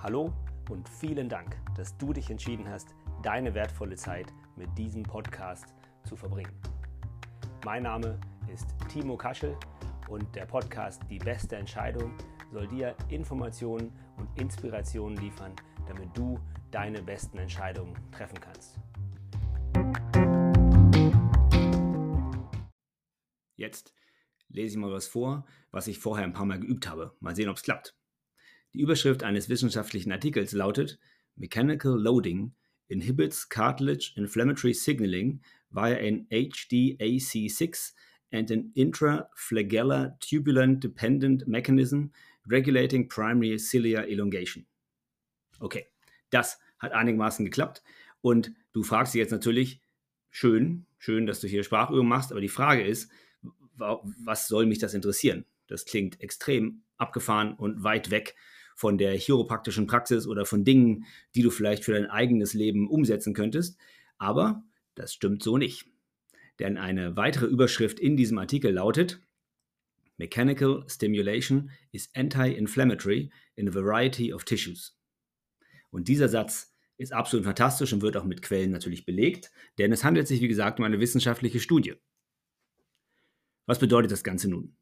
Hallo und vielen Dank, dass du dich entschieden hast, deine wertvolle Zeit mit diesem Podcast zu verbringen. Mein Name ist Timo Kaschel und der Podcast Die beste Entscheidung soll dir Informationen und Inspirationen liefern, damit du deine besten Entscheidungen treffen kannst. Jetzt lese ich mal was vor, was ich vorher ein paar Mal geübt habe. Mal sehen, ob es klappt. Die Überschrift eines wissenschaftlichen Artikels lautet Mechanical Loading inhibits cartilage inflammatory signaling via an HDAC6 and an intraflagellar tubulant dependent mechanism regulating primary cilia elongation. Okay, das hat einigermaßen geklappt und du fragst dich jetzt natürlich, schön, schön, dass du hier Sprachübungen machst, aber die Frage ist, was soll mich das interessieren? Das klingt extrem abgefahren und weit weg von der chiropraktischen Praxis oder von Dingen, die du vielleicht für dein eigenes Leben umsetzen könntest. Aber das stimmt so nicht. Denn eine weitere Überschrift in diesem Artikel lautet, Mechanical stimulation is anti-inflammatory in a variety of tissues. Und dieser Satz ist absolut fantastisch und wird auch mit Quellen natürlich belegt, denn es handelt sich, wie gesagt, um eine wissenschaftliche Studie. Was bedeutet das Ganze nun?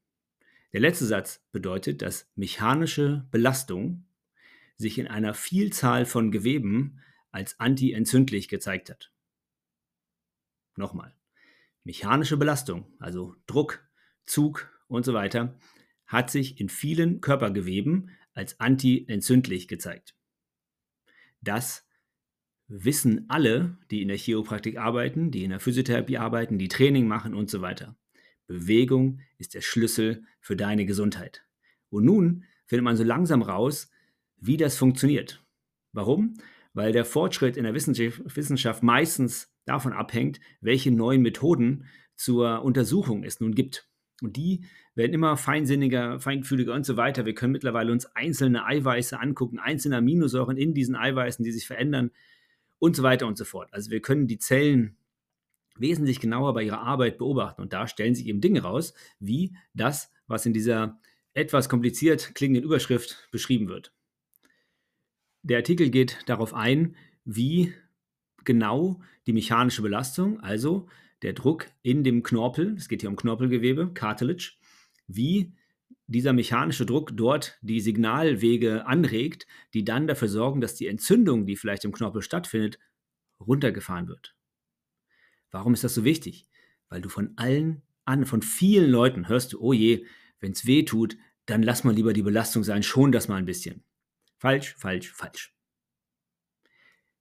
Der letzte Satz bedeutet, dass mechanische Belastung sich in einer Vielzahl von Geweben als antientzündlich gezeigt hat. Nochmal. Mechanische Belastung, also Druck, Zug und so weiter, hat sich in vielen Körpergeweben als antientzündlich gezeigt. Das wissen alle, die in der Chiropraktik arbeiten, die in der Physiotherapie arbeiten, die Training machen und so weiter. Bewegung ist der Schlüssel für deine Gesundheit. Und nun findet man so langsam raus, wie das funktioniert. Warum? Weil der Fortschritt in der Wissenschaft meistens davon abhängt, welche neuen Methoden zur Untersuchung es nun gibt. Und die werden immer feinsinniger, feinfühliger und so weiter. Wir können mittlerweile uns einzelne Eiweiße angucken, einzelne Aminosäuren in diesen Eiweißen, die sich verändern und so weiter und so fort. Also wir können die Zellen wesentlich genauer bei ihrer Arbeit beobachten. Und da stellen sich eben Dinge raus, wie das, was in dieser etwas kompliziert klingenden Überschrift beschrieben wird. Der Artikel geht darauf ein, wie genau die mechanische Belastung, also der Druck in dem Knorpel, es geht hier um Knorpelgewebe, Cartilage, wie dieser mechanische Druck dort die Signalwege anregt, die dann dafür sorgen, dass die Entzündung, die vielleicht im Knorpel stattfindet, runtergefahren wird. Warum ist das so wichtig? Weil du von allen an, von vielen Leuten hörst du, oh je, wenn es weh tut, dann lass mal lieber die Belastung sein, schon das mal ein bisschen. Falsch, falsch, falsch.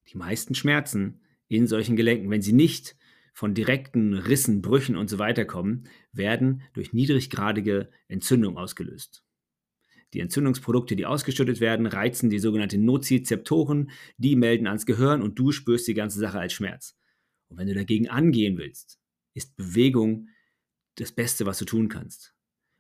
Die meisten Schmerzen in solchen Gelenken, wenn sie nicht von direkten Rissen, Brüchen und so weiter kommen, werden durch niedriggradige Entzündung ausgelöst. Die Entzündungsprodukte, die ausgeschüttet werden, reizen die sogenannten Nozizeptoren, die melden ans Gehirn und du spürst die ganze Sache als Schmerz. Und wenn du dagegen angehen willst, ist Bewegung das Beste, was du tun kannst.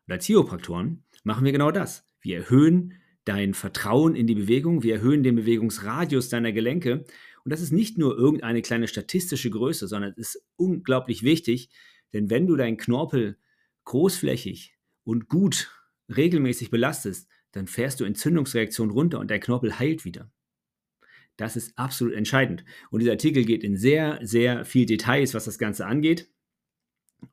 Und als Chiropraktoren machen wir genau das. Wir erhöhen dein Vertrauen in die Bewegung, wir erhöhen den Bewegungsradius deiner Gelenke. Und das ist nicht nur irgendeine kleine statistische Größe, sondern es ist unglaublich wichtig, denn wenn du deinen Knorpel großflächig und gut regelmäßig belastest, dann fährst du Entzündungsreaktionen runter und dein Knorpel heilt wieder. Das ist absolut entscheidend. Und dieser Artikel geht in sehr, sehr viel Details, was das Ganze angeht,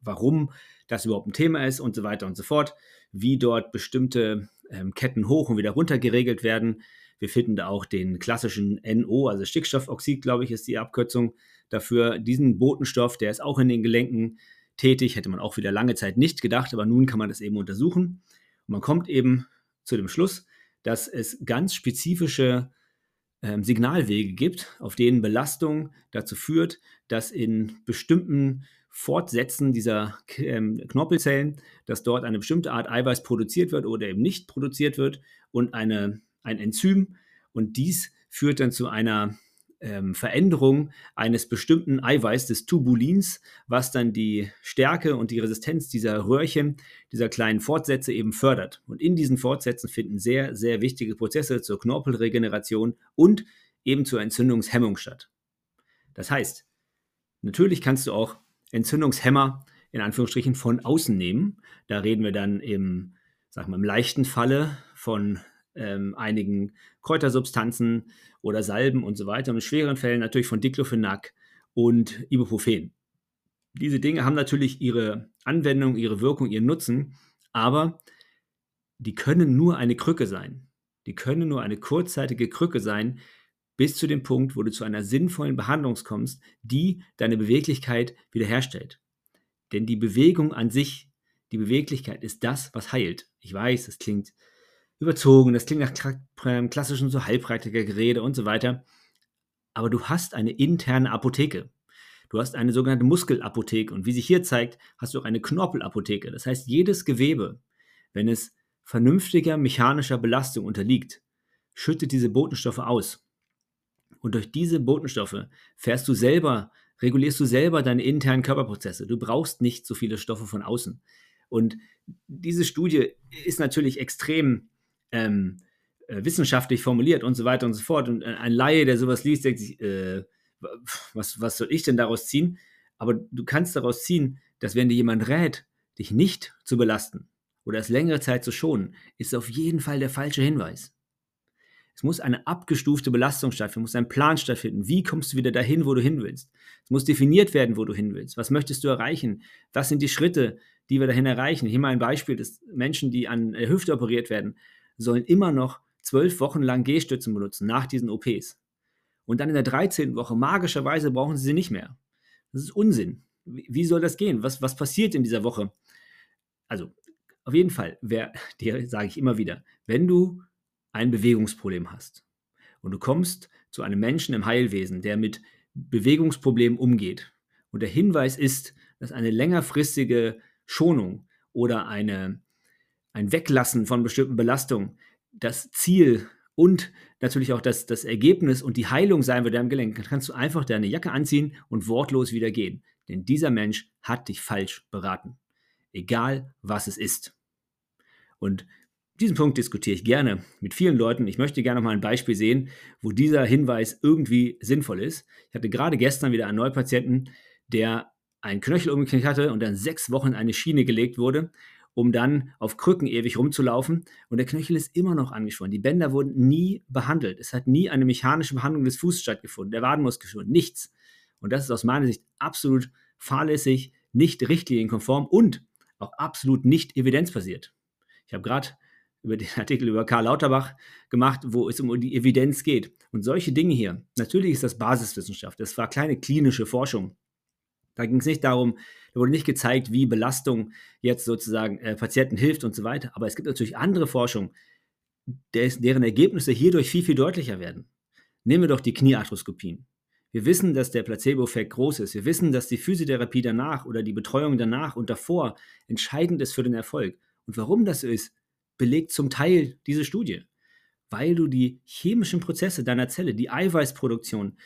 warum das überhaupt ein Thema ist und so weiter und so fort, wie dort bestimmte ähm, Ketten hoch und wieder runter geregelt werden. Wir finden da auch den klassischen NO, also Stickstoffoxid, glaube ich, ist die Abkürzung dafür. Diesen Botenstoff, der ist auch in den Gelenken tätig, hätte man auch wieder lange Zeit nicht gedacht, aber nun kann man das eben untersuchen. Und man kommt eben zu dem Schluss, dass es ganz spezifische ähm, Signalwege gibt, auf denen Belastung dazu führt, dass in bestimmten Fortsetzen dieser ähm, Knorpelzellen, dass dort eine bestimmte Art Eiweiß produziert wird oder eben nicht produziert wird und eine, ein Enzym. Und dies führt dann zu einer ähm, Veränderung eines bestimmten Eiweiß des Tubulins, was dann die Stärke und die Resistenz dieser Röhrchen, dieser kleinen Fortsätze eben fördert. Und in diesen Fortsätzen finden sehr, sehr wichtige Prozesse zur Knorpelregeneration und eben zur Entzündungshemmung statt. Das heißt, natürlich kannst du auch Entzündungshemmer in Anführungsstrichen von außen nehmen. Da reden wir dann im, sag mal, im leichten Falle von ähm, einigen Kräutersubstanzen oder Salben und so weiter. Und in schweren Fällen natürlich von Diclofenac und Ibuprofen. Diese Dinge haben natürlich ihre Anwendung, ihre Wirkung, ihren Nutzen, aber die können nur eine Krücke sein. Die können nur eine kurzzeitige Krücke sein, bis zu dem Punkt, wo du zu einer sinnvollen Behandlung kommst, die deine Beweglichkeit wiederherstellt. Denn die Bewegung an sich, die Beweglichkeit ist das, was heilt. Ich weiß, das klingt überzogen, das klingt nach ähm, klassischen so Heilpraktikergerede und so weiter. Aber du hast eine interne Apotheke. Du hast eine sogenannte Muskelapotheke und wie sich hier zeigt, hast du auch eine Knorpelapotheke. Das heißt, jedes Gewebe, wenn es vernünftiger mechanischer Belastung unterliegt, schüttet diese Botenstoffe aus. Und durch diese Botenstoffe fährst du selber, regulierst du selber deine internen Körperprozesse. Du brauchst nicht so viele Stoffe von außen. Und diese Studie ist natürlich extrem ähm, äh, wissenschaftlich formuliert und so weiter und so fort. Und äh, ein Laie, der sowas liest, denkt sich, äh, was, was soll ich denn daraus ziehen? Aber du kannst daraus ziehen, dass wenn dir jemand rät, dich nicht zu belasten oder es längere Zeit zu schonen, ist auf jeden Fall der falsche Hinweis. Es muss eine abgestufte Belastung stattfinden, muss ein Plan stattfinden. Wie kommst du wieder dahin, wo du hin willst? Es muss definiert werden, wo du hin willst. Was möchtest du erreichen? Was sind die Schritte, die wir dahin erreichen? Hier mal ein Beispiel, dass Menschen, die an der Hüfte operiert werden, sollen immer noch zwölf Wochen lang Gehstützen benutzen nach diesen OPs. Und dann in der 13. Woche, magischerweise, brauchen sie sie nicht mehr. Das ist Unsinn. Wie soll das gehen? Was, was passiert in dieser Woche? Also, auf jeden Fall, wer, dir sage ich immer wieder, wenn du ein Bewegungsproblem hast und du kommst zu einem Menschen im Heilwesen, der mit Bewegungsproblemen umgeht und der Hinweis ist, dass eine längerfristige Schonung oder eine, ein Weglassen von bestimmten Belastungen das Ziel und natürlich auch das, das Ergebnis und die Heilung sein wird am Gelenk, dann kannst du einfach deine Jacke anziehen und wortlos wieder gehen. Denn dieser Mensch hat dich falsch beraten. Egal, was es ist. Und diesen Punkt diskutiere ich gerne mit vielen Leuten. Ich möchte gerne noch mal ein Beispiel sehen, wo dieser Hinweis irgendwie sinnvoll ist. Ich hatte gerade gestern wieder einen Neupatienten, der einen Knöchel umgeknickt hatte und dann sechs Wochen in eine Schiene gelegt wurde, um dann auf Krücken ewig rumzulaufen. Und der Knöchel ist immer noch angeschwollen. Die Bänder wurden nie behandelt. Es hat nie eine mechanische Behandlung des Fußes stattgefunden, der Wadenmuskel nichts. Und das ist aus meiner Sicht absolut fahrlässig, nicht richtlinienkonform und auch absolut nicht evidenzbasiert. Ich habe gerade über den Artikel über Karl Lauterbach gemacht, wo es um die Evidenz geht. Und solche Dinge hier, natürlich ist das Basiswissenschaft, das war kleine klinische Forschung. Da ging es nicht darum, da wurde nicht gezeigt, wie Belastung jetzt sozusagen äh, Patienten hilft und so weiter. Aber es gibt natürlich andere Forschung, deren Ergebnisse hierdurch viel, viel deutlicher werden. Nehmen wir doch die Kniearthroskopien. Wir wissen, dass der Placebo-Effekt groß ist. Wir wissen, dass die Physiotherapie danach oder die Betreuung danach und davor entscheidend ist für den Erfolg. Und warum das so ist, belegt zum Teil diese Studie. Weil du die chemischen Prozesse deiner Zelle, die Eiweißproduktion,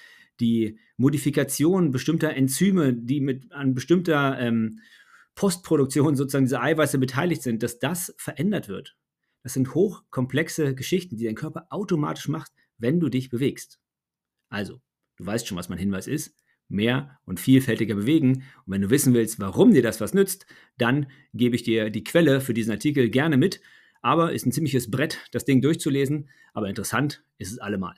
die Modifikation bestimmter Enzyme, die mit an bestimmter ähm, Postproduktion sozusagen dieser Eiweiße beteiligt sind, dass das verändert wird. Das sind hochkomplexe Geschichten, die dein Körper automatisch macht, wenn du dich bewegst. Also, du weißt schon, was mein Hinweis ist. Mehr und vielfältiger bewegen. Und wenn du wissen willst, warum dir das was nützt, dann gebe ich dir die Quelle für diesen Artikel gerne mit. Aber ist ein ziemliches Brett, das Ding durchzulesen. Aber interessant ist es allemal.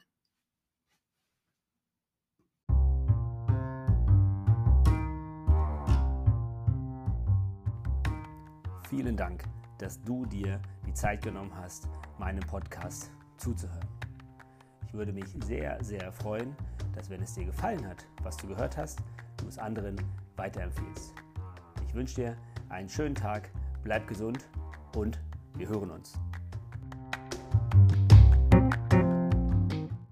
Vielen Dank, dass du dir die Zeit genommen hast, meinem Podcast zuzuhören. Ich würde mich sehr, sehr freuen, dass wenn es dir gefallen hat, was du gehört hast, du es anderen weiterempfiehlst. Ich wünsche dir einen schönen Tag, bleib gesund und wir hören uns.